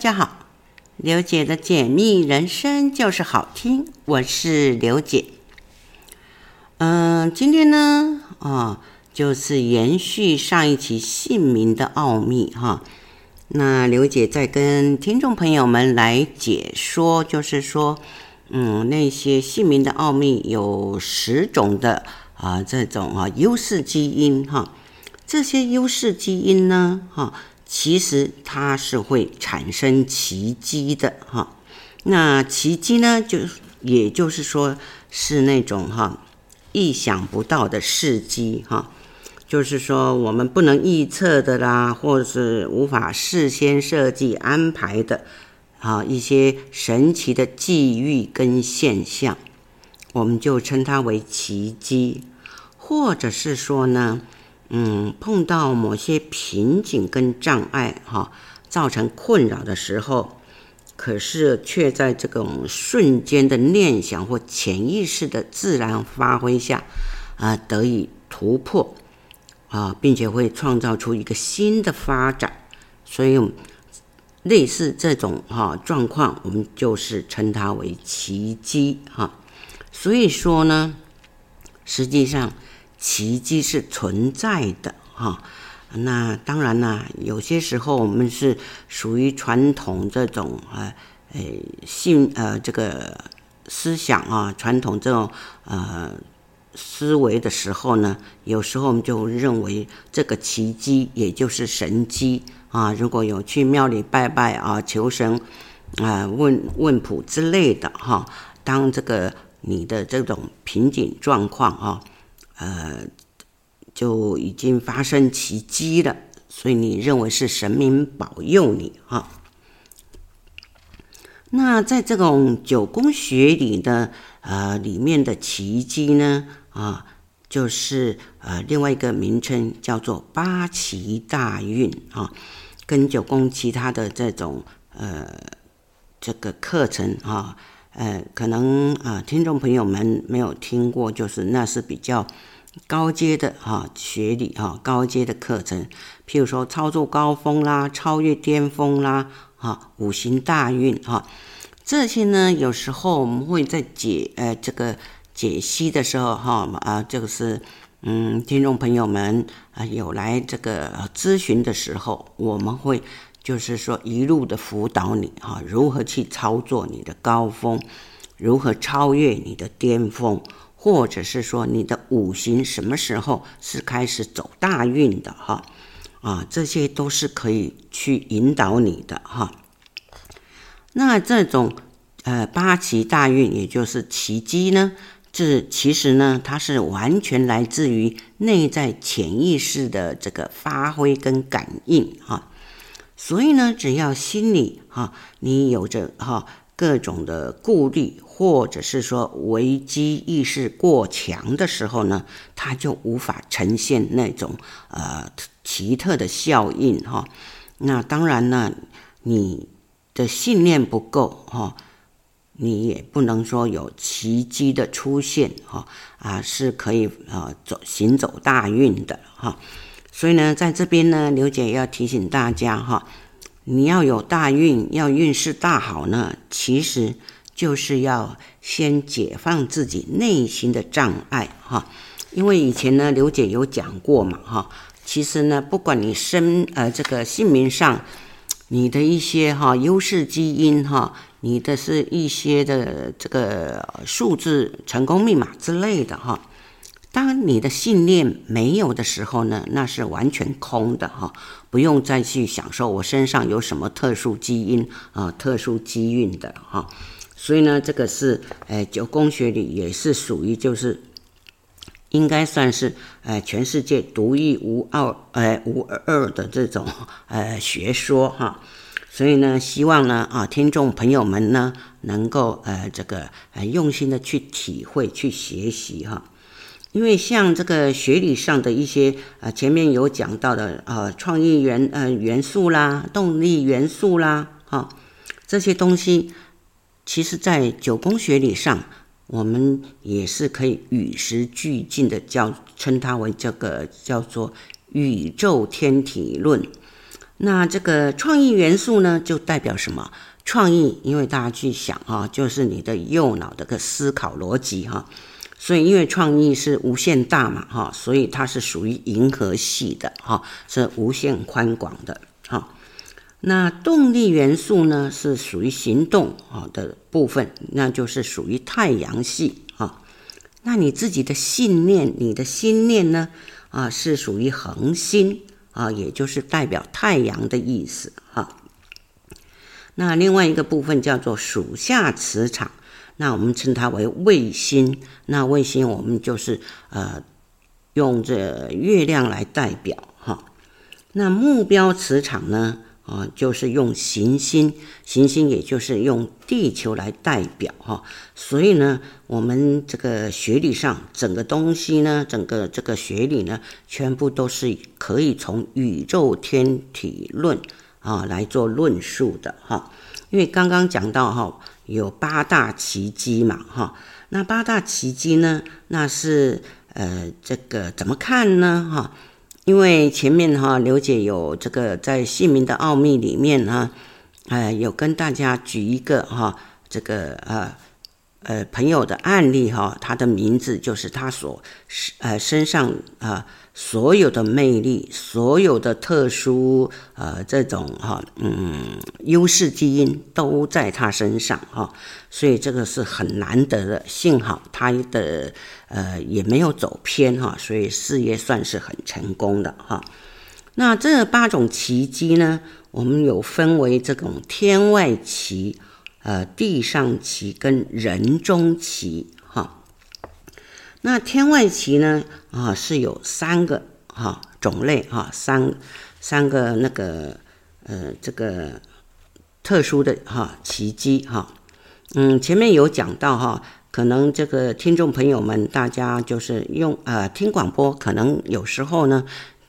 大家好，刘姐的解密人生就是好听，我是刘姐。嗯、今天呢，啊、就是延续上一期姓名的奥秘哈。那刘姐在跟听众朋友们来解说，就是说，嗯，那些姓名的奥秘有十种的啊、这种啊优势基因哈，这些优势基因呢，哈。其实它是会产生奇迹的哈，那奇迹呢，就也就是说是那种哈意想不到的事迹哈，就是说我们不能预测的啦，或者是无法事先设计安排的啊一些神奇的际遇跟现象，我们就称它为奇迹，或者是说呢。嗯，碰到某些瓶颈跟障碍哈，造成困扰的时候，可是却在这种瞬间的念想或潜意识的自然发挥下，啊，得以突破，啊，并且会创造出一个新的发展。所以，类似这种哈状况，我们就是称它为奇迹哈。所以说呢，实际上。奇迹是存在的哈，那当然啦，有些时候我们是属于传统这种呃，呃信呃这个思想啊，传统这种呃思维的时候呢，有时候我们就认为这个奇迹也就是神迹啊。如果有去庙里拜拜啊，求神啊，问问卜之类的哈，当这个你的这种瓶颈状况啊。呃，就已经发生奇迹了，所以你认为是神明保佑你哈？那在这种九宫学里的呃里面的奇迹呢啊，就是呃另外一个名称叫做八奇大运啊，跟九宫其他的这种呃这个课程啊，呃可能啊、听众朋友们没有听过，就是那是比较。高阶的哈学历哈高阶的课程，譬如说操作高峰啦、超越巅峰啦、哈五行大运哈这些呢，有时候我们会在解呃这个解析的时候哈啊，这个是嗯听众朋友们啊有来这个咨询的时候，我们会就是说一路的辅导你哈如何去操作你的高峰，如何超越你的巅峰。或者是说你的五行什么时候是开始走大运的哈啊，这些都是可以去引导你的哈。那这种呃八奇大运，也就是奇迹呢，这其实呢，它是完全来自于内在潜意识的这个发挥跟感应哈。所以呢，只要心里哈你有着哈各种的顾虑。或者是说危机意识过强的时候呢，它就无法呈现那种呃奇特的效应哈。那当然呢，你的信念不够哈，你也不能说有奇迹的出现哈啊，是可以啊走行走大运的哈。所以呢，在这边呢，刘姐要提醒大家哈，你要有大运，要运势大好呢，其实。就是要先解放自己内心的障碍哈，因为以前呢，刘姐有讲过嘛哈，其实呢，不管你身呃这个姓名上，你的一些哈优势基因哈，你的是一些的这个数字成功密码之类的哈，当你的信念没有的时候呢，那是完全空的哈，不用再去想说我身上有什么特殊基因啊、特殊机运的哈。所以呢，这个是，呃，九宫学里也是属于，就是应该算是，呃，全世界独一无二，呃，无二的这种，呃，学说哈。所以呢，希望呢，啊，听众朋友们呢，能够，呃，这个，呃，用心的去体会、去学习哈。因为像这个学理上的一些，呃，前面有讲到的，呃，创意元，呃，元素啦，动力元素啦，哈，这些东西。其实，在九宫学理上，我们也是可以与时俱进的，叫称它为这个叫做宇宙天体论。那这个创意元素呢，就代表什么？创意，因为大家去想哈，就是你的右脑的个思考逻辑哈。所以，因为创意是无限大嘛哈，所以它是属于银河系的哈，是无限宽广的哈。那动力元素呢，是属于行动啊的部分，那就是属于太阳系哈。那你自己的信念，你的心念呢啊，是属于恒星。啊，也就是代表太阳的意思哈。那另外一个部分叫做属下磁场，那我们称它为卫星。那卫星我们就是呃用这月亮来代表哈。那目标磁场呢？啊，就是用行星，行星也就是用地球来代表哈，所以呢，我们这个学理上整个东西呢，整个这个学理呢，全部都是可以从宇宙天体论啊来做论述的哈。因为刚刚讲到哈，有八大奇迹嘛哈，那八大奇迹呢，那是呃这个怎么看呢哈？因为前面哈刘姐有这个在姓名的奥秘里面呢，呃有跟大家举一个哈这个呃呃朋友的案例哈，他的名字就是他所呃身上啊。所有的魅力，所有的特殊，呃，这种哈，嗯，优势基因都在他身上哈，所以这个是很难得的。幸好他的呃也没有走偏哈，所以事业算是很成功的哈。那这八种奇迹呢，我们有分为这种天外奇、呃地上奇跟人中奇。那天外奇呢？啊，是有三个哈种类哈，三三个那个呃这个特殊的哈奇迹哈。嗯，前面有讲到哈，可能这个听众朋友们大家就是用呃听广播，可能有时候呢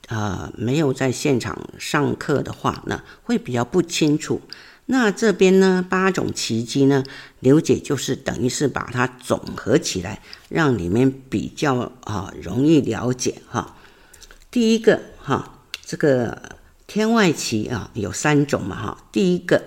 呃没有在现场上课的话呢，会比较不清楚。那这边呢，八种奇迹呢，刘姐就是等于是把它总合起来，让里面比较啊容易了解哈。第一个哈，这个天外奇啊有三种嘛哈。第一个，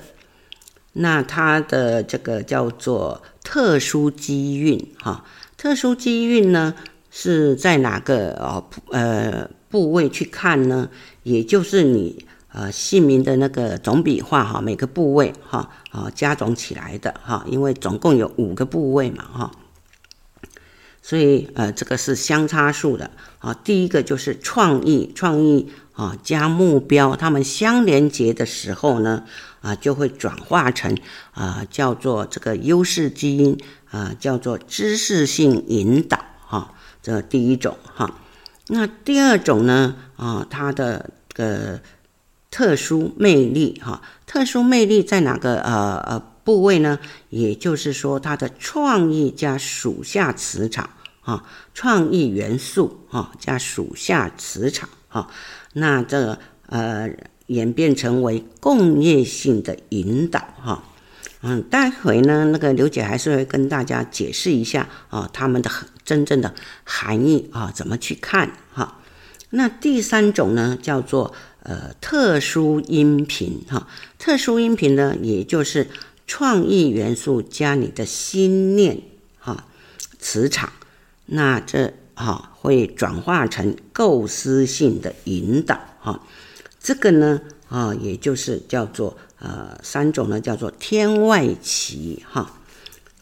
那它的这个叫做特殊机运哈，特殊机运呢是在哪个哦呃部位去看呢？也就是你。呃，姓名的那个总笔画哈，每个部位哈啊加总起来的哈，因为总共有五个部位嘛哈，所以呃这个是相差数的啊。第一个就是创意，创意啊加目标，它们相连接的时候呢啊就会转化成啊叫做这个优势基因啊叫做知识性引导哈，这第一种哈。那第二种呢啊它的这个。特殊魅力哈，特殊魅力在哪个呃呃部位呢？也就是说，它的创意加属下磁场啊，创意元素啊加属下磁场啊，那这呃演变成为共业性的引导哈。嗯，待会呢，那个刘姐还是会跟大家解释一下啊，他们的真正的含义啊，怎么去看哈。那第三种呢，叫做。呃，特殊音频哈，特殊音频呢，也就是创意元素加你的心念哈，磁场，那这哈会转化成构思性的引导哈，这个呢啊，也就是叫做呃三种呢，叫做天外奇哈。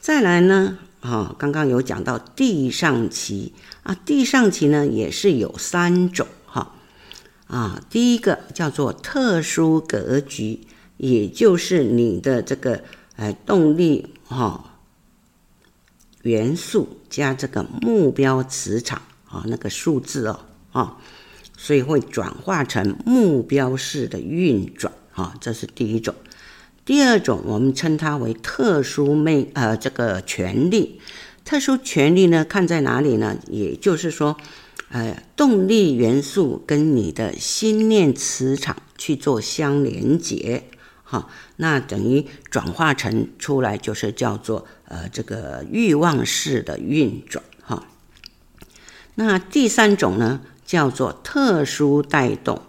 再来呢啊，刚刚有讲到地上奇啊，地上奇呢也是有三种。啊，第一个叫做特殊格局，也就是你的这个呃动力哈、哦、元素加这个目标磁场啊、那个数字哦啊、所以会转化成目标式的运转啊、这是第一种。第二种我们称它为特殊魅呃这个权利，特殊权利呢看在哪里呢？也就是说。呃，动力元素跟你的心念磁场去做相连接，哈，那等于转化成出来就是叫做呃这个欲望式的运转，哈。那第三种呢，叫做特殊带动，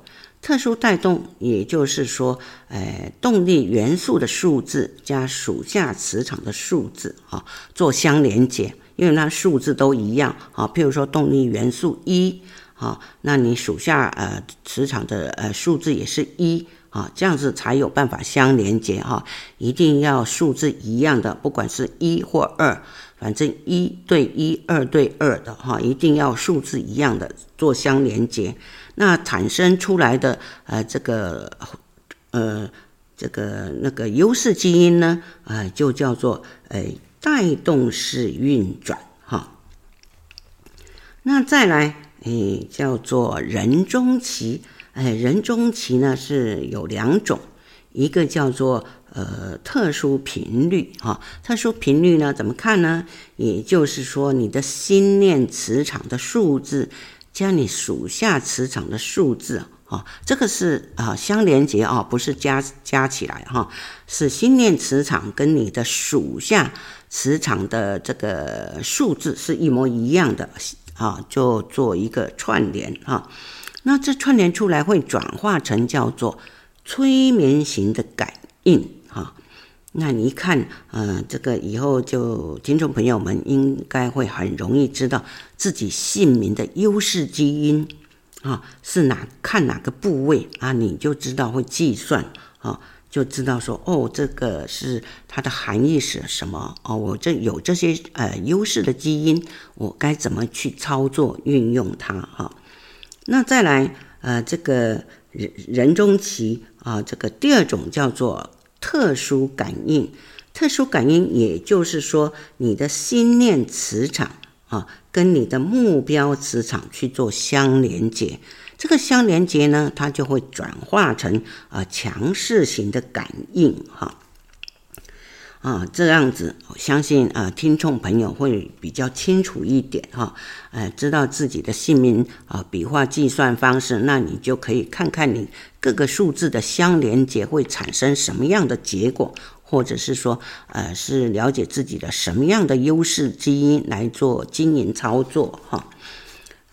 特殊带动，也就是说，呃，动力元素的数字加属下磁场的数字哈，做相连接，因为它数字都一样啊。譬如说动力元素一啊，那你属下呃磁场的呃数字也是一啊，这样子才有办法相连接哈。一定要数字一样的，不管是一或二。反正一对一，二对二的哈，一定要数字一样的做相连接，那产生出来的呃这个呃这个那个优势基因呢，呃就叫做呃带动式运转哈。那再来诶叫做人中期，哎人中期呢是有两种，一个叫做。呃，特殊频率哈，特殊频率呢，怎么看呢？也就是说，你的心念磁场的数字加你属下磁场的数字啊，这个是啊相连接啊，不是加加起来哈，是心念磁场跟你的属下磁场的这个数字是一模一样的啊，就做一个串联哈。那这串联出来会转化成叫做催眠型的感应。好，那你一看，呃，这个以后就听众朋友们应该会很容易知道自己姓名的优势基因啊是哪，看哪个部位啊，你就知道会计算啊，就知道说哦，这个是它的含义是什么哦，我这有这些呃优势的基因，我该怎么去操作运用它哈？那再来呃，这个人人中奇啊，这个第二种叫做。特殊感应，特殊感应，也就是说，你的心念磁场啊，跟你的目标磁场去做相连接，这个相连接呢，它就会转化成啊强势型的感应哈。啊，这样子，我相信啊，听众朋友会比较清楚一点哈，呃，知道自己的姓名啊，笔画计算方式，那你就可以看看你各个数字的相连接会产生什么样的结果，或者是说，呃，是了解自己的什么样的优势基因来做经营操作哈。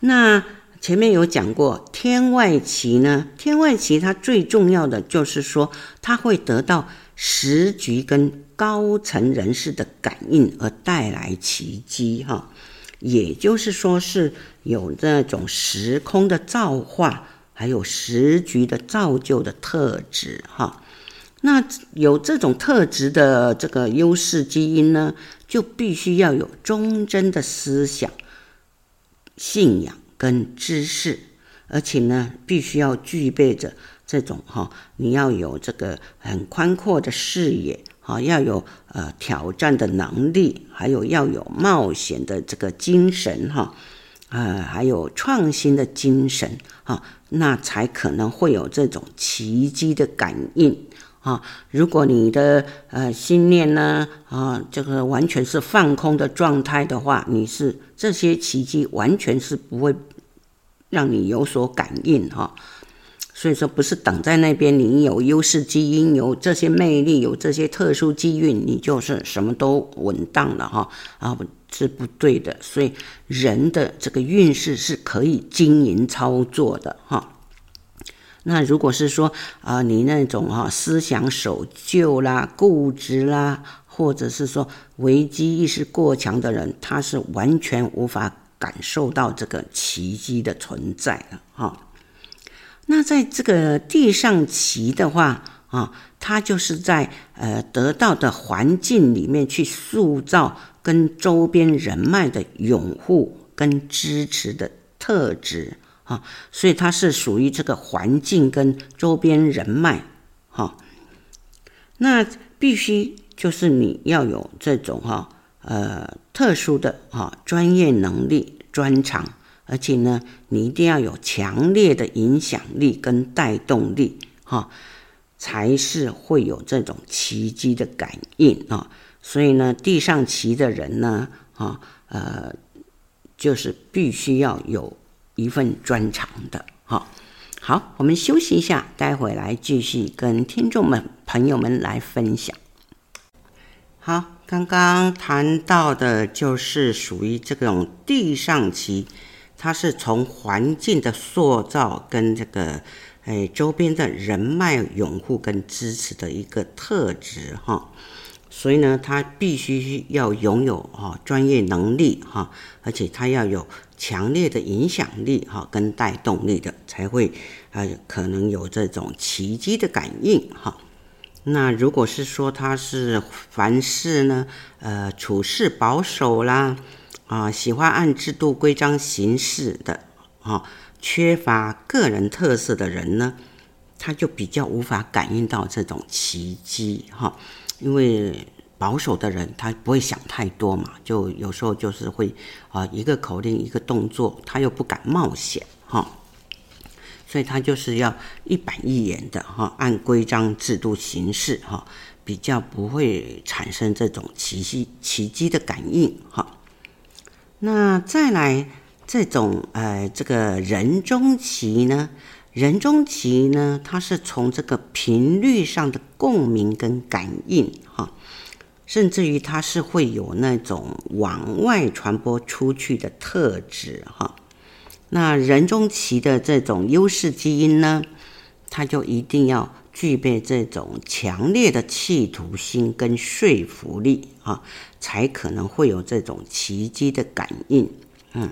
那前面有讲过天外奇呢，天外奇它最重要的就是说，它会得到时局跟。高层人士的感应而带来奇迹，哈，也就是说是有那种时空的造化，还有时局的造就的特质，哈。那有这种特质的这个优势基因呢，就必须要有忠贞的思想、信仰跟知识，而且呢，必须要具备着这种哈，你要有这个很宽阔的视野。啊，要有呃挑战的能力，还有要有冒险的这个精神哈，呃，还有创新的精神哈，那才可能会有这种奇迹的感应啊。如果你的呃心念呢啊，这个完全是放空的状态的话，你是这些奇迹完全是不会让你有所感应哈。所以说，不是等在那边，你有优势基因，有这些魅力，有这些特殊机运，你就是什么都稳当了哈啊，是不对的。所以人的这个运势是可以经营操作的哈。那如果是说啊，你那种哈思想守旧啦、固执啦，或者是说危机意识过强的人，他是完全无法感受到这个奇迹的存在的哈。那在这个地上期的话啊，它就是在呃得到的环境里面去塑造跟周边人脉的拥护跟支持的特质啊，所以它是属于这个环境跟周边人脉哈。那必须就是你要有这种哈呃特殊的哈专业能力专长。而且呢，你一定要有强烈的影响力跟带动力，哈，才是会有这种奇迹的感应啊。所以呢，地上期的人呢，啊，呃，就是必须要有一份专长的，哈。好，我们休息一下，待会来继续跟听众们、朋友们来分享。好，刚刚谈到的就是属于这种地上期。它是从环境的塑造跟这个，诶哎周边的人脉拥护跟支持的一个特质哈。所以呢，他必须要拥有哈专业能力哈，而且他要有强烈的影响力哈跟带动力的，才会呃可能有这种奇迹的感应哈。那如果是说他是凡事呢呃处事保守啦啊，喜欢按制度规章行事的啊，缺乏个人特色的人呢，他就比较无法感应到这种奇迹哈。因为保守的人，他不会想太多嘛，就有时候就是会啊，一个口令一个动作，他又不敢冒险哈，所以他就是要一板一眼的哈，按规章制度行事哈，比较不会产生这种奇迹奇迹的感应哈。那再来这种呃这个人中奇呢，人中奇呢，它是从这个频率上的共鸣跟感应哈。甚至于它是会有那种往外传播出去的特质哈，那人中奇的这种优势基因呢，它就一定要具备这种强烈的企图心跟说服力啊，才可能会有这种奇迹的感应。嗯，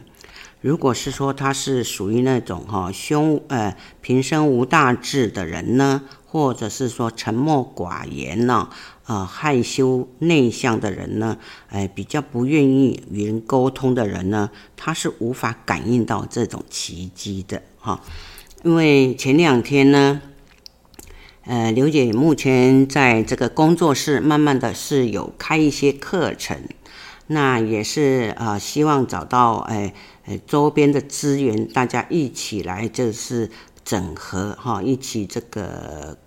如果是说他是属于那种哈胸呃平生无大志的人呢，或者是说沉默寡言呢？啊，害羞内向的人呢，哎，比较不愿意与人沟通的人呢，他是无法感应到这种奇迹的哈。因为前两天呢，呃，刘姐目前在这个工作室，慢慢的是有开一些课程，那也是啊，希望找到哎，周边的资源，大家一起来就是整合哈，一起这个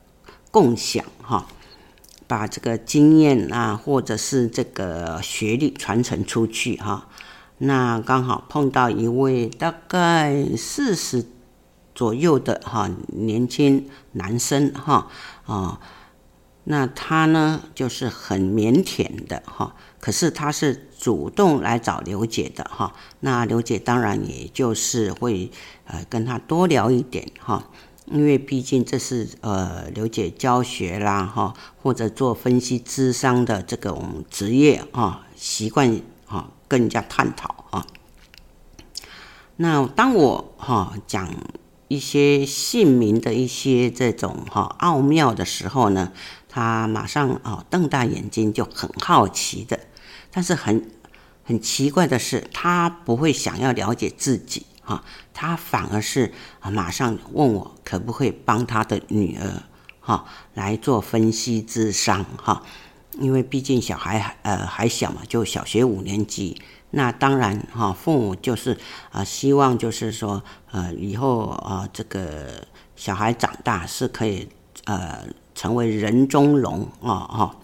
共享哈。把这个经验啊，或者是这个学历传承出去哈。那刚好碰到一位大概四十左右的哈年轻男生哈啊，那他呢就是很腼腆的哈，可是他是主动来找刘姐的哈。那刘姐当然也就是会呃跟他多聊一点哈。因为毕竟这是呃刘姐教学啦哈，或者做分析智商的这种职业啊，习惯啊更加探讨啊。那当我哈讲一些姓名的一些这种哈奥妙的时候呢，他马上啊瞪大眼睛就很好奇的，但是很很奇怪的是，他不会想要了解自己。哈，他反而是，马上问我可不可以帮他的女儿哈来做分析智商哈，因为毕竟小孩呃还小嘛，就小学五年级，那当然哈，父母就是啊希望就是说呃以后啊这个小孩长大是可以呃成为人中龙啊哈，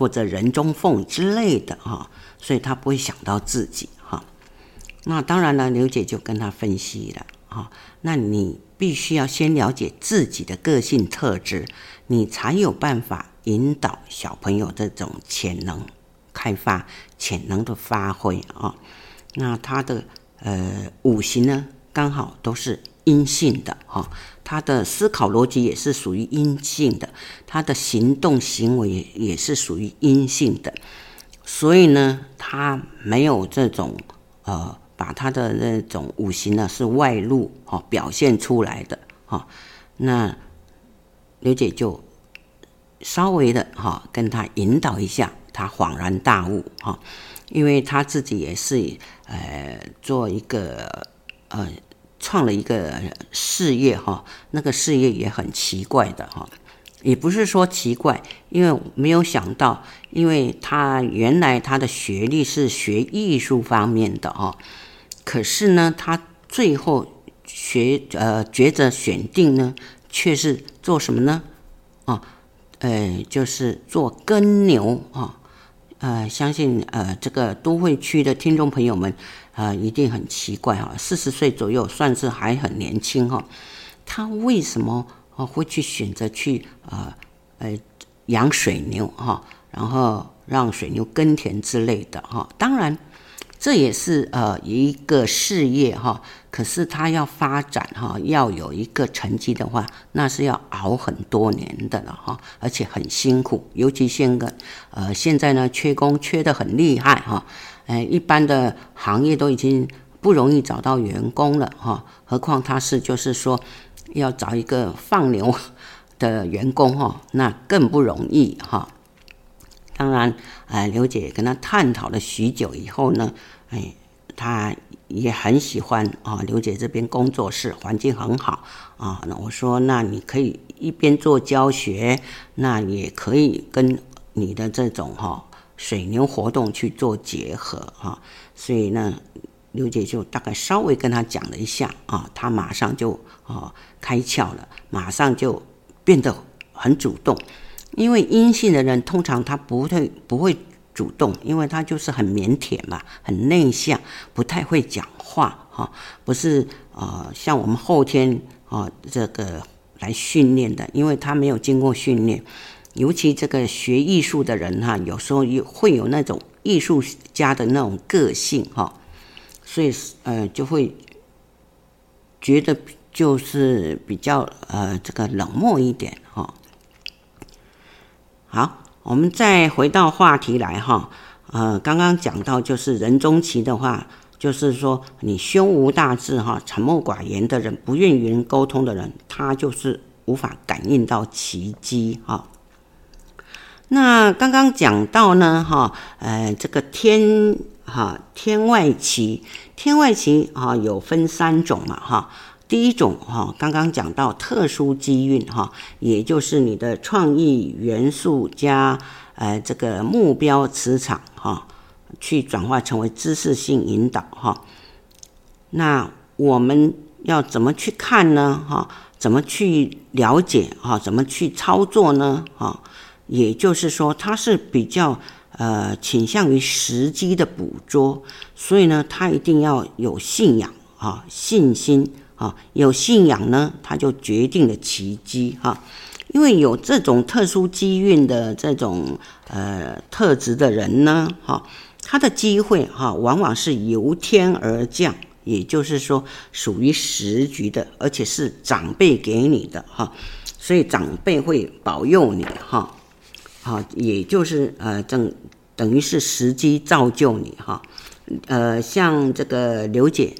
或者人中凤之类的哈，所以他不会想到自己哈。那当然了，刘姐就跟他分析了啊。那你必须要先了解自己的个性特质，你才有办法引导小朋友这种潜能开发、潜能的发挥啊。那他的呃五行呢，刚好都是阴性的哈，他的思考逻辑也是属于阴性的，他的行动行为也是属于阴性的，所以呢，他没有这种呃。把他的那种五行呢是外露哈表现出来的哈，那刘姐就稍微的哈跟他引导一下，他恍然大悟哈，因为他自己也是呃做一个呃创了一个事业哈，那个事业也很奇怪的哈，也不是说奇怪，因为没有想到，因为他原来他的学历是学艺术方面的哈。可是呢，他最后学呃抉择选定呢，却是做什么呢？啊，呃，就是做耕牛啊，呃，相信呃这个都会区的听众朋友们、呃，一定很奇怪哈，四十岁左右算是还很年轻哈，他为什么啊会去选择去啊呃养水牛哈，然后让水牛耕田之类的哈？当然。这也是呃一个事业哈，可是他要发展哈，要有一个成绩的话，那是要熬很多年的了哈，而且很辛苦。尤其现在呃现在呢，缺工缺得很厉害哈，呃，一般的行业都已经不容易找到员工了哈，何况他是就是说要找一个放牛的员工哈，那更不容易哈。当然，呃，刘姐跟他探讨了许久以后呢，哎，他也很喜欢啊。刘姐这边工作室环境很好啊。那我说，那你可以一边做教学，那也可以跟你的这种哈水牛活动去做结合哈。所以呢，刘姐就大概稍微跟他讲了一下啊，他马上就啊开窍了，马上就变得很主动。因为阴性的人通常他不会不会主动，因为他就是很腼腆嘛，很内向，不太会讲话哈。不是、呃，像我们后天啊、这个来训练的，因为他没有经过训练。尤其这个学艺术的人哈，有时候有会有那种艺术家的那种个性哈，所以呃就会觉得就是比较呃这个冷漠一点哈。好，我们再回到话题来哈，呃，刚刚讲到就是人中期的话，就是说你胸无大志哈，沉默寡言的人，不愿与人沟通的人，他就是无法感应到奇迹哈。那刚刚讲到呢哈，呃，这个天哈天外奇，天外奇啊有分三种嘛哈。第一种哈，刚刚讲到特殊机运哈，也就是你的创意元素加呃这个目标磁场哈，去转化成为知识性引导哈。那我们要怎么去看呢？哈，怎么去了解哈？怎么去操作呢？哈，也就是说，它是比较呃倾向于时机的捕捉，所以呢，它一定要有信仰啊，信心。啊，有信仰呢，他就决定了奇迹哈。因为有这种特殊机运的这种呃特质的人呢，哈，他的机会哈，往往是由天而降，也就是说属于时局的，而且是长辈给你的哈，所以长辈会保佑你哈，好，也就是呃等等于是时机造就你哈，呃，像这个刘姐。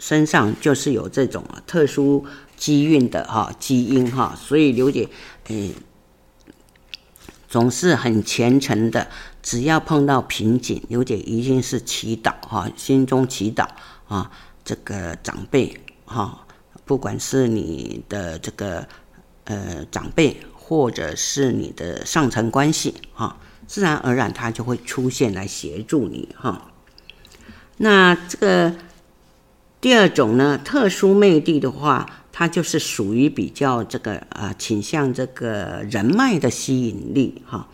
身上就是有这种特殊机运的哈基因哈，所以刘姐诶总是很虔诚的，只要碰到瓶颈，刘姐一定是祈祷哈，心中祈祷啊，这个长辈哈，不管是你的这个呃长辈，或者是你的上层关系哈，自然而然他就会出现来协助你哈。那这个。第二种呢，特殊魅力的话，它就是属于比较这个呃倾向这个人脉的吸引力哈。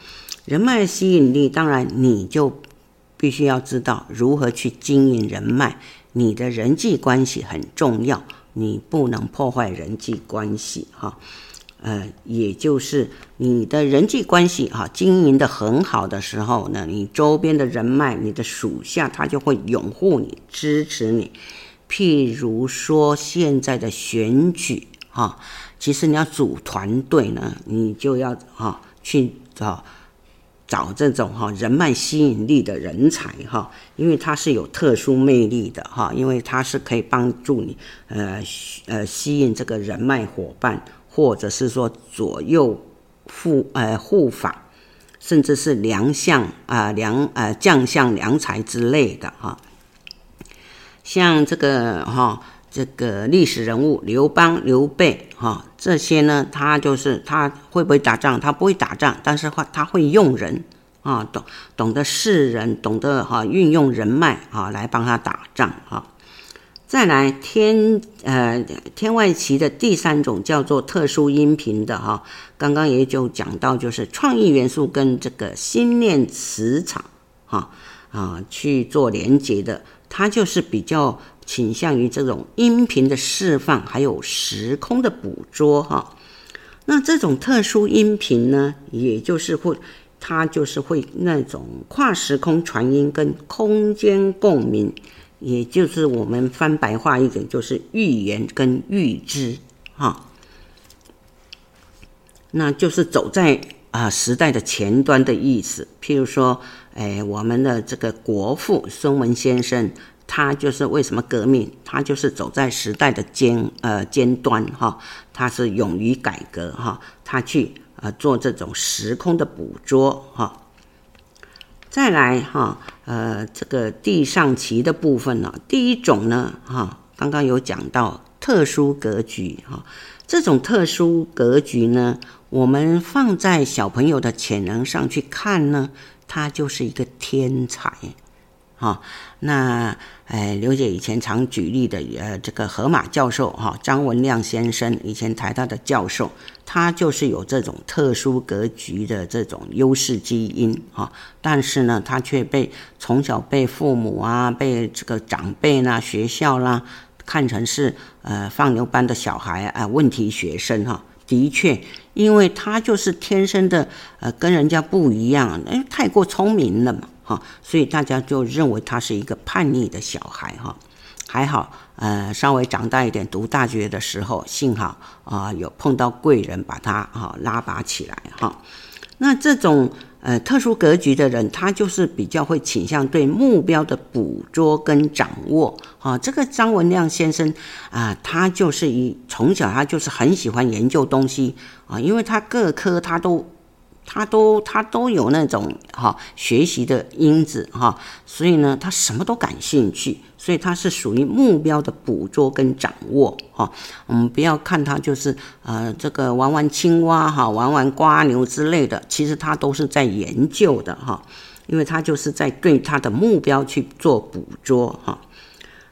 人脉的吸引力，当然你就必须要知道如何去经营人脉，你的人际关系很重要，你不能破坏人际关系哈。呃，也就是你的人际关系哈经营的很好的时候呢，你周边的人脉，你的属下他就会拥护你，支持你。譬如说现在的选举哈，其实你要组团队呢，你就要哈去找找这种哈人脉吸引力的人才哈，因为他是有特殊魅力的哈，因为他是可以帮助你呃呃吸引这个人脉伙伴，或者是说左右护呃护法，甚至是良相啊良呃将相良才之类的哈。像这个哈，这个历史人物刘邦、刘备哈，这些呢，他就是他会不会打仗？他不会打仗，但是话他会用人啊，懂懂得识人，懂得哈运用人脉啊来帮他打仗哈。再来天呃天外奇的第三种叫做特殊音频的哈，刚刚也就讲到，就是创意元素跟这个心念磁场哈啊去做连接的。它就是比较倾向于这种音频的释放，还有时空的捕捉哈。那这种特殊音频呢，也就是会，它就是会那种跨时空传音跟空间共鸣，也就是我们翻白话一点，就是预言跟预知，哈，那就是走在啊时代的前端的意思。譬如说，哎，我们的这个国父孙文先生，他就是为什么革命？他就是走在时代的尖呃尖端，哈，他是勇于改革，哈，他去呃做这种时空的捕捉，哈。再来哈，呃，这个地上棋的部分呢，第一种呢，哈，刚刚有讲到特殊格局哈，这种特殊格局呢，我们放在小朋友的潜能上去看呢，他就是一个天才。哈，那哎，刘姐以前常举例的，呃，这个河马教授哈，张文亮先生以前台大的教授，他就是有这种特殊格局的这种优势基因哈，但是呢，他却被从小被父母啊，被这个长辈啦、学校啦看成是呃放牛班的小孩啊，问题学生哈。的确，因为他就是天生的呃跟人家不一样，因哎，太过聪明了嘛。哈，所以大家就认为他是一个叛逆的小孩哈，还好，呃，稍微长大一点，读大学的时候，幸好啊、有碰到贵人把他哈拉拔起来哈。那这种呃特殊格局的人，他就是比较会倾向对目标的捕捉跟掌握。啊，这个张文亮先生啊、他就是一从小他就是很喜欢研究东西啊，因为他各科他都。他都他都有那种哈学习的因子哈，所以呢，他什么都感兴趣，所以他是属于目标的捕捉跟掌握哈。我们不要看他就是呃这个玩玩青蛙哈，玩玩瓜牛之类的，其实他都是在研究的哈，因为他就是在对他的目标去做捕捉哈。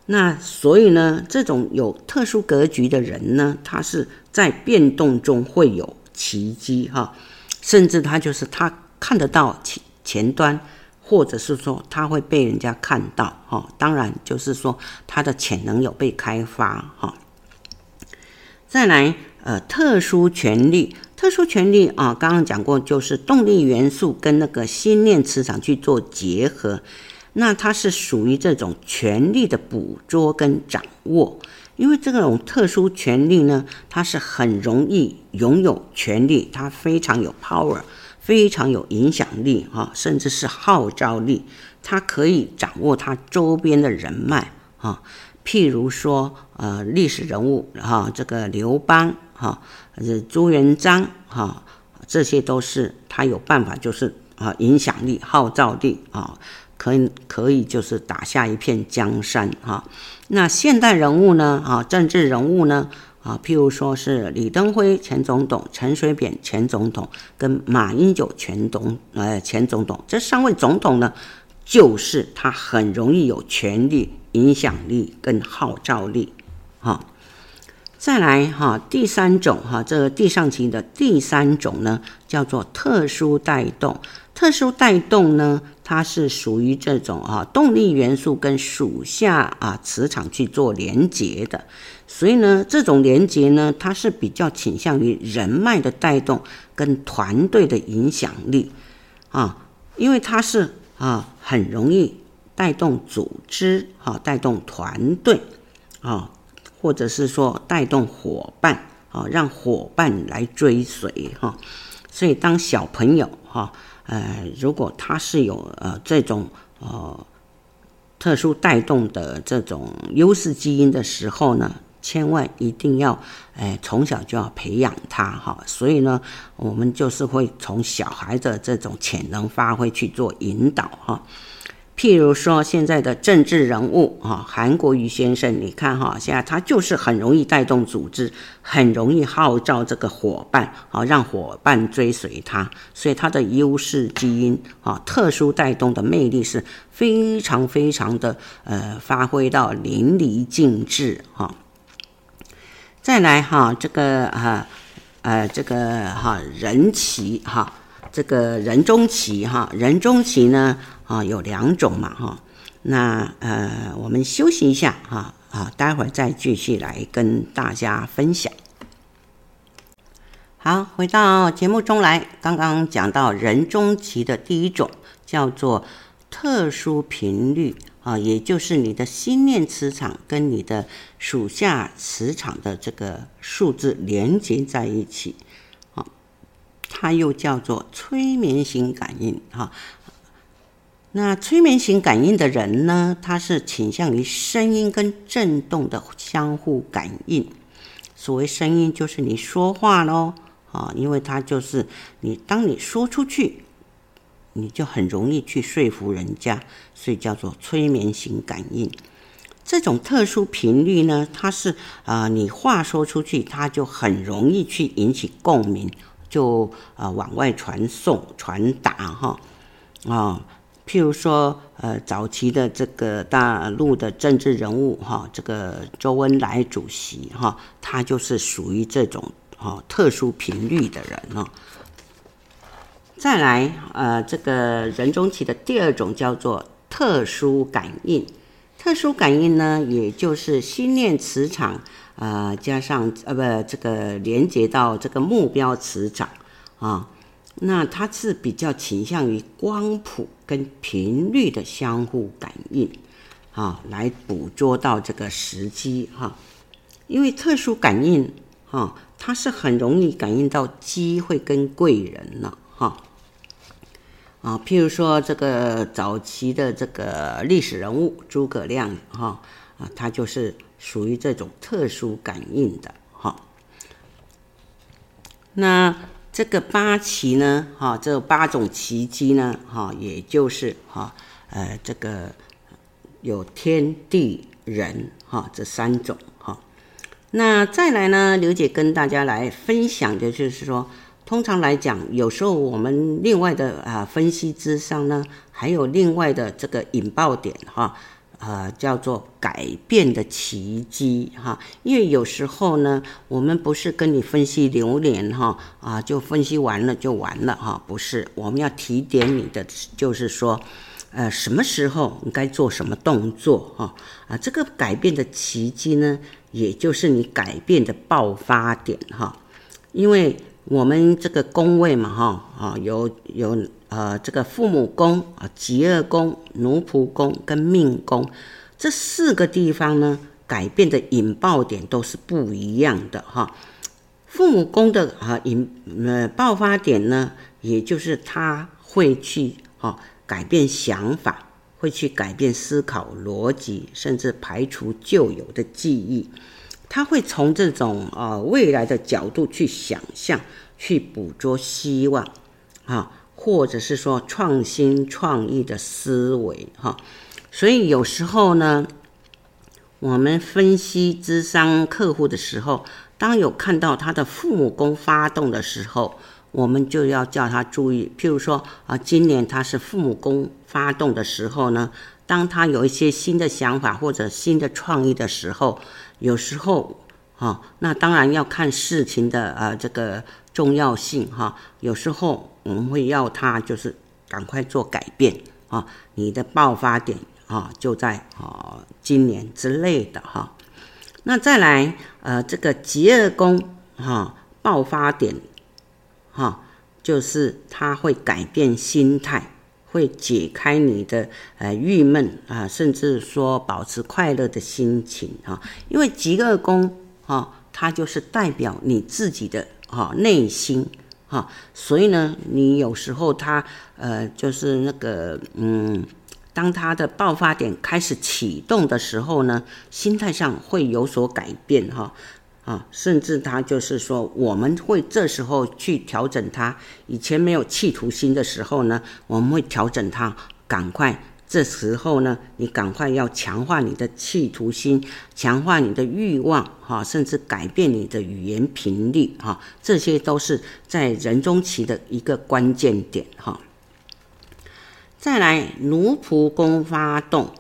那所以呢，这种有特殊格局的人呢，他是在变动中会有奇迹哈。甚至他就是他看得到前前端，或者是说他会被人家看到哈。当然就是说他的潜能有被开发哈。再来呃，特殊权利，特殊权利啊，刚刚讲过，就是动力元素跟那个心念磁场去做结合，那它是属于这种权力的捕捉跟掌握。因为这种特殊权利呢，它是很容易拥有权力，它非常有 power，非常有影响力哈，甚至是号召力。它可以掌握它周边的人脉哈，譬如说呃历史人物哈，这个刘邦哈，朱元璋哈，这些都是他有办法，就是啊影响力、号召力啊。可以可以就是打下一片江山哈，那现代人物呢啊，政治人物呢啊，譬如说是李登辉前总统、陈水扁前总统跟马英九前总呃前总统，这三位总统呢，就是他很容易有权力、影响力跟号召力哈。再来哈，第三种哈，这个地上期的第三种呢，叫做特殊带动。特殊带动呢，它是属于这种啊动力元素跟属下啊磁场去做连接的，所以呢，这种连接呢，它是比较倾向于人脉的带动跟团队的影响力啊，因为它是啊很容易带动组织啊，带动团队啊，或者是说带动伙伴啊，让伙伴来追随哈，所以当小朋友哈。呃，如果他是有呃这种呃特殊带动的这种优势基因的时候呢，千万一定要哎从小就要培养他哈。所以呢，我们就是会从小孩的这种潜能发挥去做引导哈。譬如说，现在的政治人物啊，韩国瑜先生，你看哈，现在他就是很容易带动组织，很容易号召这个伙伴啊，让伙伴追随他，所以他的优势基因啊，特殊带动的魅力是非常非常的呃，发挥到淋漓尽致哈。再来哈，这个啊呃，这个哈人期哈，这个人中期哈，人中期呢。啊，有两种嘛，哈，那呃，我们休息一下，哈啊，待会儿再继续来跟大家分享。好，回到节目中来，刚刚讲到人中期的第一种叫做特殊频率啊，也就是你的心念磁场跟你的属下磁场的这个数字连接在一起，啊，它又叫做催眠型感应，哈。那催眠型感应的人呢，他是倾向于声音跟震动的相互感应。所谓声音，就是你说话喽，啊，因为它就是你，当你说出去，你就很容易去说服人家，所以叫做催眠型感应。这种特殊频率呢，它是啊，你话说出去，它就很容易去引起共鸣，就啊往外传送、传达哈，啊。譬如说，呃，早期的这个大陆的政治人物哈，这个周恩来主席哈，他就是属于这种哈特殊频率的人哦。再来，呃，这个人中期的第二种叫做特殊感应。特殊感应呢，也就是心念磁场，呃，加上呃不这个连接到这个目标磁场啊。那它是比较倾向于光谱跟频率的相互感应，啊，来捕捉到这个时机哈。因为特殊感应，哈，它是很容易感应到机会跟贵人了，哈。啊，譬如说这个早期的这个历史人物诸葛亮，哈，啊，他就是属于这种特殊感应的，哈。那。这个八奇呢，哈，这八种奇迹呢，哈，也就是哈，呃，这个有天地人哈这三种哈。那再来呢，刘姐跟大家来分享的就是说，通常来讲，有时候我们另外的啊分析之上呢，还有另外的这个引爆点哈。呃，叫做改变的奇迹哈，因为有时候呢，我们不是跟你分析流年哈啊，就分析完了就完了哈，不是，我们要提点你的，就是说，呃，什么时候你该做什么动作哈。啊，这个改变的奇迹呢，也就是你改变的爆发点哈，因为我们这个宫位嘛哈啊，有有。呃，这个父母宫啊、疾厄宫、奴仆宫跟命宫这四个地方呢，改变的引爆点都是不一样的哈。父母宫的啊引呃爆发点呢，也就是他会去哈改变想法，会去改变思考逻辑，甚至排除旧有的记忆。他会从这种啊未来的角度去想象，去捕捉希望啊。或者是说创新创意的思维哈，所以有时候呢，我们分析智商客户的时候，当有看到他的父母宫发动的时候，我们就要叫他注意。譬如说啊，今年他是父母宫发动的时候呢，当他有一些新的想法或者新的创意的时候，有时候啊，那当然要看事情的呃这个重要性哈，有时候。我们会要他就是赶快做改变啊，你的爆发点啊就在啊今年之类的哈。那再来呃这个极二宫哈爆发点哈，就是他会改变心态，会解开你的呃郁闷啊，甚至说保持快乐的心情啊，因为疾厄宫啊它就是代表你自己的哈内心。哈，所以呢，你有时候它呃，就是那个嗯，当它的爆发点开始启动的时候呢，心态上会有所改变哈啊，甚至他就是说，我们会这时候去调整他，以前没有企图心的时候呢，我们会调整他，赶快。这时候呢，你赶快要强化你的企图心，强化你的欲望，哈，甚至改变你的语言频率，哈，这些都是在人中期的一个关键点，哈。再来，奴仆宫发动。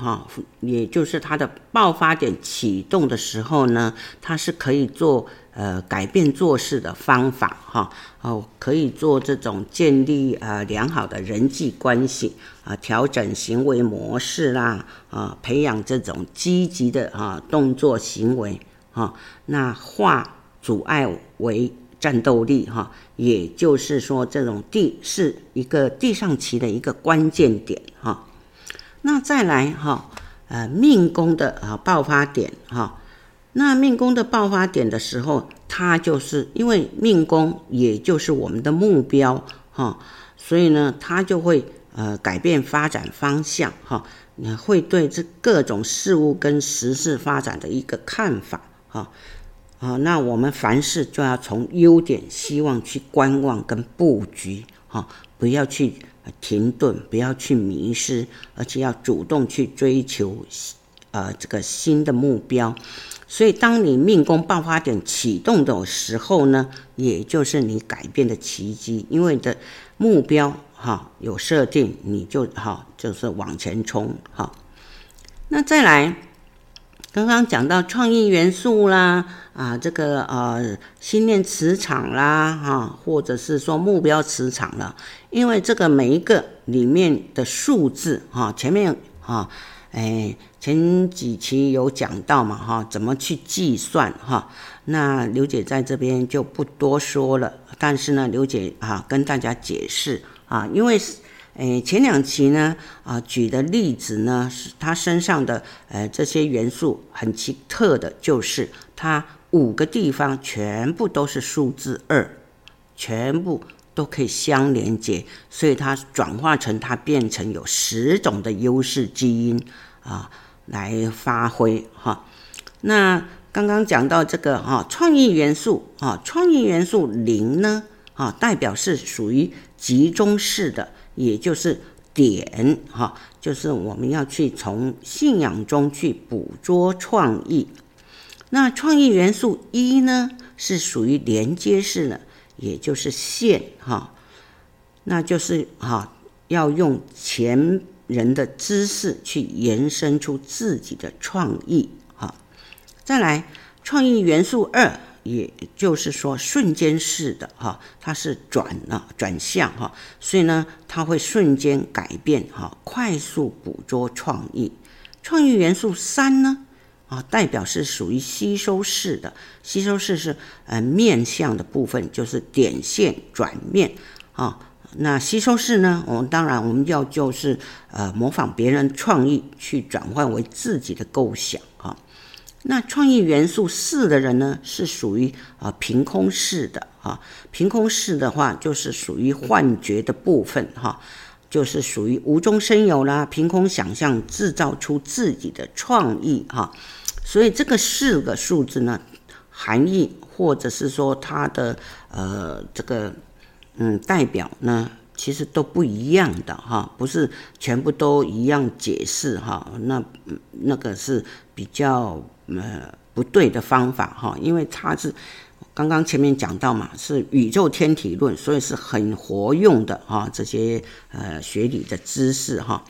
哈，也就是它的爆发点启动的时候呢，它是可以做呃改变做事的方法哈，哦，可以做这种建立呃良好的人际关系啊，调整行为模式啦啊，培养这种积极的啊动作行为哈，那化阻碍为战斗力哈，也就是说这种地是一个地上棋的一个关键点哈。那再来哈，呃，命宫的啊爆发点哈，那命宫的爆发点的时候，它就是因为命宫也就是我们的目标哈，所以呢，它就会呃改变发展方向哈，你会对这各种事物跟时事发展的一个看法哈。啊，那我们凡事就要从优点、希望去观望跟布局，哈，不要去停顿，不要去迷失，而且要主动去追求，呃，这个新的目标。所以，当你命宫爆发点启动的时候呢，也就是你改变的契机，因为你的目标哈有设定，你就哈就是往前冲，哈。那再来。刚刚讲到创意元素啦，啊，这个呃心念磁场啦，哈，或者是说目标磁场了，因为这个每一个里面的数字，哈，前面哈，哎，前几期有讲到嘛，哈，怎么去计算，哈，那刘姐在这边就不多说了，但是呢，刘姐啊跟大家解释啊，因为。诶，前两期呢，啊，举的例子呢，是他身上的呃这些元素很奇特的，就是他五个地方全部都是数字二，全部都可以相连接，所以它转化成它变成有十种的优势基因啊来发挥哈。那刚刚讲到这个哈，创意元素啊，创意元素零呢，啊，代表是属于集中式的。也就是点哈，就是我们要去从信仰中去捕捉创意。那创意元素一呢，是属于连接式的，也就是线哈，那就是哈，要用前人的知识去延伸出自己的创意哈。再来，创意元素二。也就是说，瞬间式的哈，它是转了转向哈，所以呢，它会瞬间改变哈，快速捕捉创意。创意元素三呢，啊，代表是属于吸收式的，吸收式是呃面向的部分，就是点线转面啊。那吸收式呢，我们当然我们要就是呃模仿别人创意去转换为自己的构想啊。那创意元素四的人呢，是属于啊凭空式的啊，凭空式的话就是属于幻觉的部分哈，就是属于无中生有啦，凭空想象制造出自己的创意哈，所以这个四个数字呢，含义或者是说它的呃这个嗯代表呢，其实都不一样的哈，不是全部都一样解释哈，那那个是比较。呃，不对的方法哈，因为它是刚刚前面讲到嘛，是宇宙天体论，所以是很活用的哈，这些呃学理的知识哈。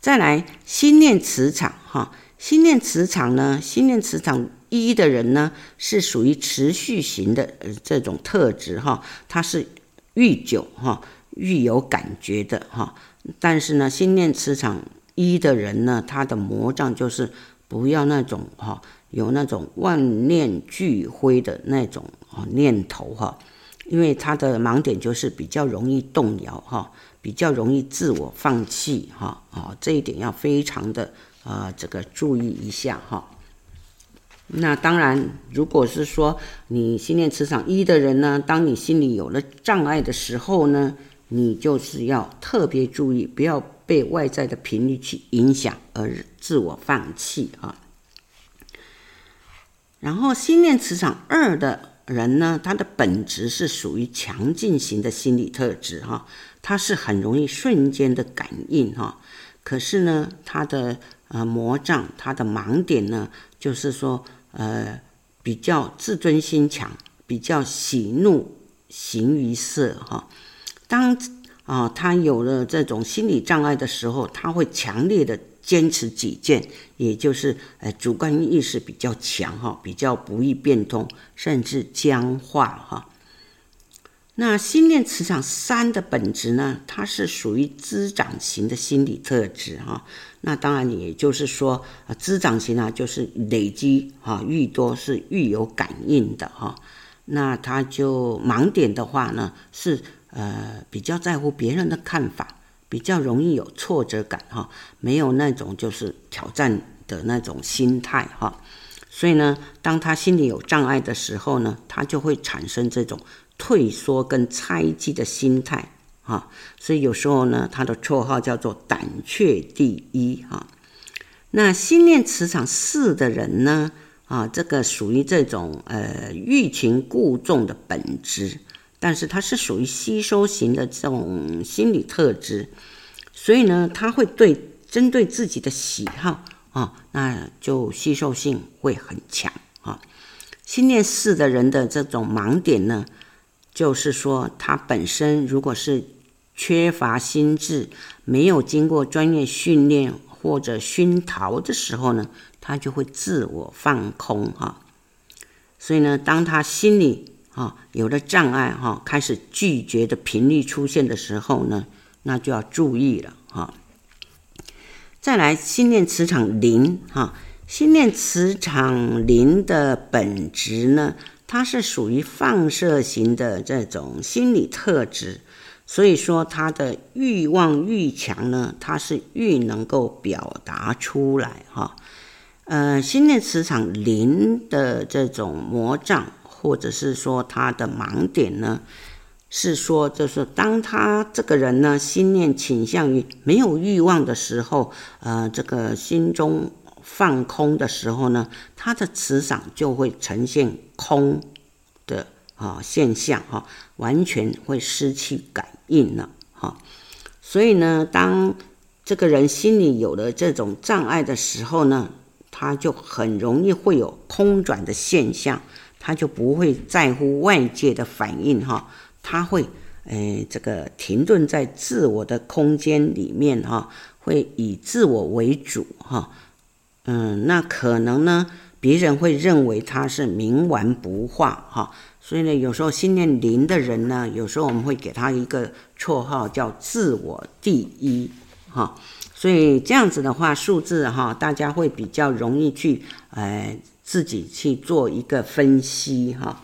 再来，心念磁场哈，心念磁场呢，心念磁场一的人呢，是属于持续型的这种特质哈，它是愈久哈，愈有感觉的哈。但是呢，心念磁场一的人呢，他的魔障就是不要那种哈。有那种万念俱灰的那种啊念头哈，因为他的盲点就是比较容易动摇哈，比较容易自我放弃哈啊，这一点要非常的啊这个注意一下哈。那当然，如果是说你心念磁场一的人呢，当你心里有了障碍的时候呢，你就是要特别注意，不要被外在的频率去影响而自我放弃啊。然后心念磁场二的人呢，他的本质是属于强劲型的心理特质哈，他是很容易瞬间的感应哈。可是呢，他的呃魔障，他的盲点呢，就是说呃比较自尊心强，比较喜怒形于色哈。当啊、他有了这种心理障碍的时候，他会强烈的。坚持己见，也就是呃主观意识比较强哈，比较不易变通，甚至僵化哈。那心念磁场三的本质呢，它是属于滋长型的心理特质哈。那当然也就是说，啊滋长型啊，就是累积哈愈多是愈有感应的哈。那他就盲点的话呢，是呃比较在乎别人的看法。比较容易有挫折感哈，没有那种就是挑战的那种心态哈。所以呢，当他心里有障碍的时候呢，他就会产生这种退缩跟猜忌的心态哈。所以有时候呢，他的绰号叫做胆怯第一哈。那心念磁场四的人呢，啊，这个属于这种呃欲擒故纵的本质，但是他是属于吸收型的这种心理特质，所以呢，他会对针对自己的喜好。啊，那就吸收性会很强啊。心念四的人的这种盲点呢，就是说他本身如果是缺乏心智，没有经过专业训练或者熏陶的时候呢，他就会自我放空哈。所以呢，当他心里啊有了障碍哈，开始拒绝的频率出现的时候呢，那就要注意了哈。再来，心念磁场零哈，心念磁场零的本质呢，它是属于放射型的这种心理特质，所以说他的欲望愈强呢，他是愈能够表达出来哈。呃，心念磁场零的这种魔障，或者是说他的盲点呢，是说，就是当他这个人呢，心念倾向于没有欲望的时候，呃，这个心中放空的时候呢，他的磁场就会呈现空的啊现象哈，完全会失去感应了哈。所以呢，当这个人心里有了这种障碍的时候呢，他就很容易会有空转的现象，他就不会在乎外界的反应哈。他会，诶，这个停顿在自我的空间里面哈，会以自我为主哈，嗯，那可能呢，别人会认为他是冥顽不化哈，所以呢，有时候心念零的人呢，有时候我们会给他一个绰号叫自我第一哈，所以这样子的话，数字哈，大家会比较容易去，诶，自己去做一个分析哈，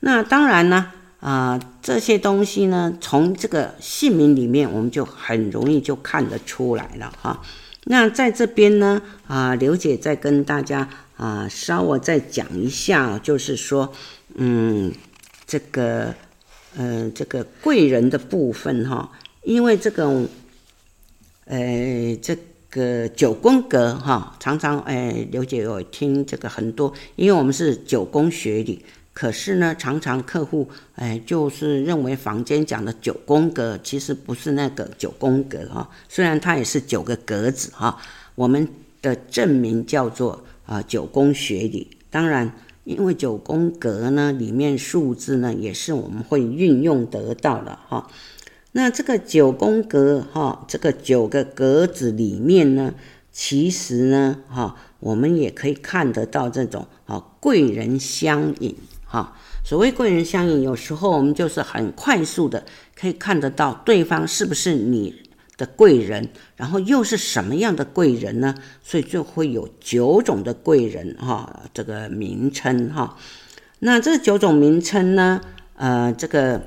那当然呢。啊、这些东西呢，从这个姓名里面，我们就很容易就看得出来了哈。那在这边呢，啊、刘姐再跟大家啊、稍微再讲一下，就是说，嗯，这个，呃，这个贵人的部分哈，因为这个，呃，这个九宫格哈，常常哎，刘姐有听这个很多，因为我们是九宫学理。可是呢，常常客户哎，就是认为房间讲的九宫格，其实不是那个九宫格哈。虽然它也是九个格子哈，我们的正名叫做啊九宫学理。当然，因为九宫格呢，里面数字呢也是我们会运用得到的哈。那这个九宫格哈，这个九个格子里面呢，其实呢哈，我们也可以看得到这种啊贵人相引。哈，所谓贵人相引，有时候我们就是很快速的可以看得到对方是不是你的贵人，然后又是什么样的贵人呢？所以就会有九种的贵人哈，这个名称哈。那这九种名称呢，呃，这个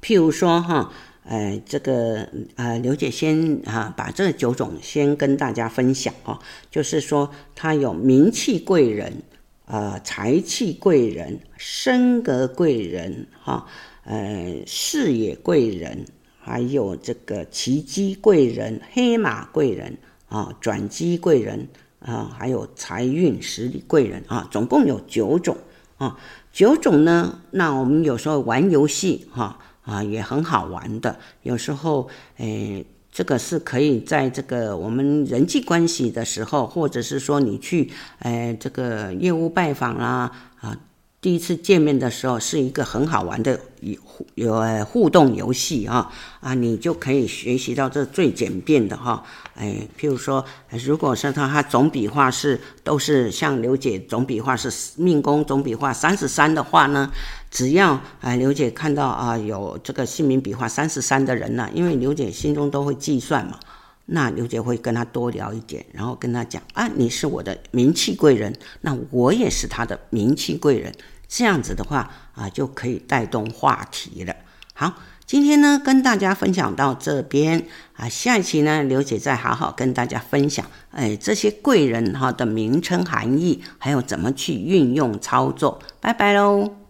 譬如说哈，呃，这个呃，刘姐先啊，把这九种先跟大家分享哈，就是说他有名气贵人。呃，财气贵人、升格贵人，哈，呃，事业贵人，还有这个奇迹贵人、黑马贵人，啊，转机贵人，啊，还有财运实力贵人，啊，总共有九种，啊，九种呢，那我们有时候玩游戏，哈，啊，也很好玩的，有时候，诶。这个是可以在这个我们人际关系的时候，或者是说你去，哎，这个业务拜访啦，啊。第一次见面的时候是一个很好玩的互有互动游戏啊啊，你就可以学习到这最简便的哈，哎，譬如说，如果是他他总笔画是都是像刘姐总笔画是命宫总笔画三十三的话呢，只要哎刘姐看到啊有这个姓名笔画三十三的人呢，因为刘姐心中都会计算嘛，那刘姐会跟他多聊一点，然后跟他讲啊，你是我的名气贵人，那我也是他的名气贵人。这样子的话啊，就可以带动话题了。好，今天呢，跟大家分享到这边啊，下一期呢，刘姐再好好跟大家分享，哎，这些贵人哈的名称含义，还有怎么去运用操作。拜拜喽。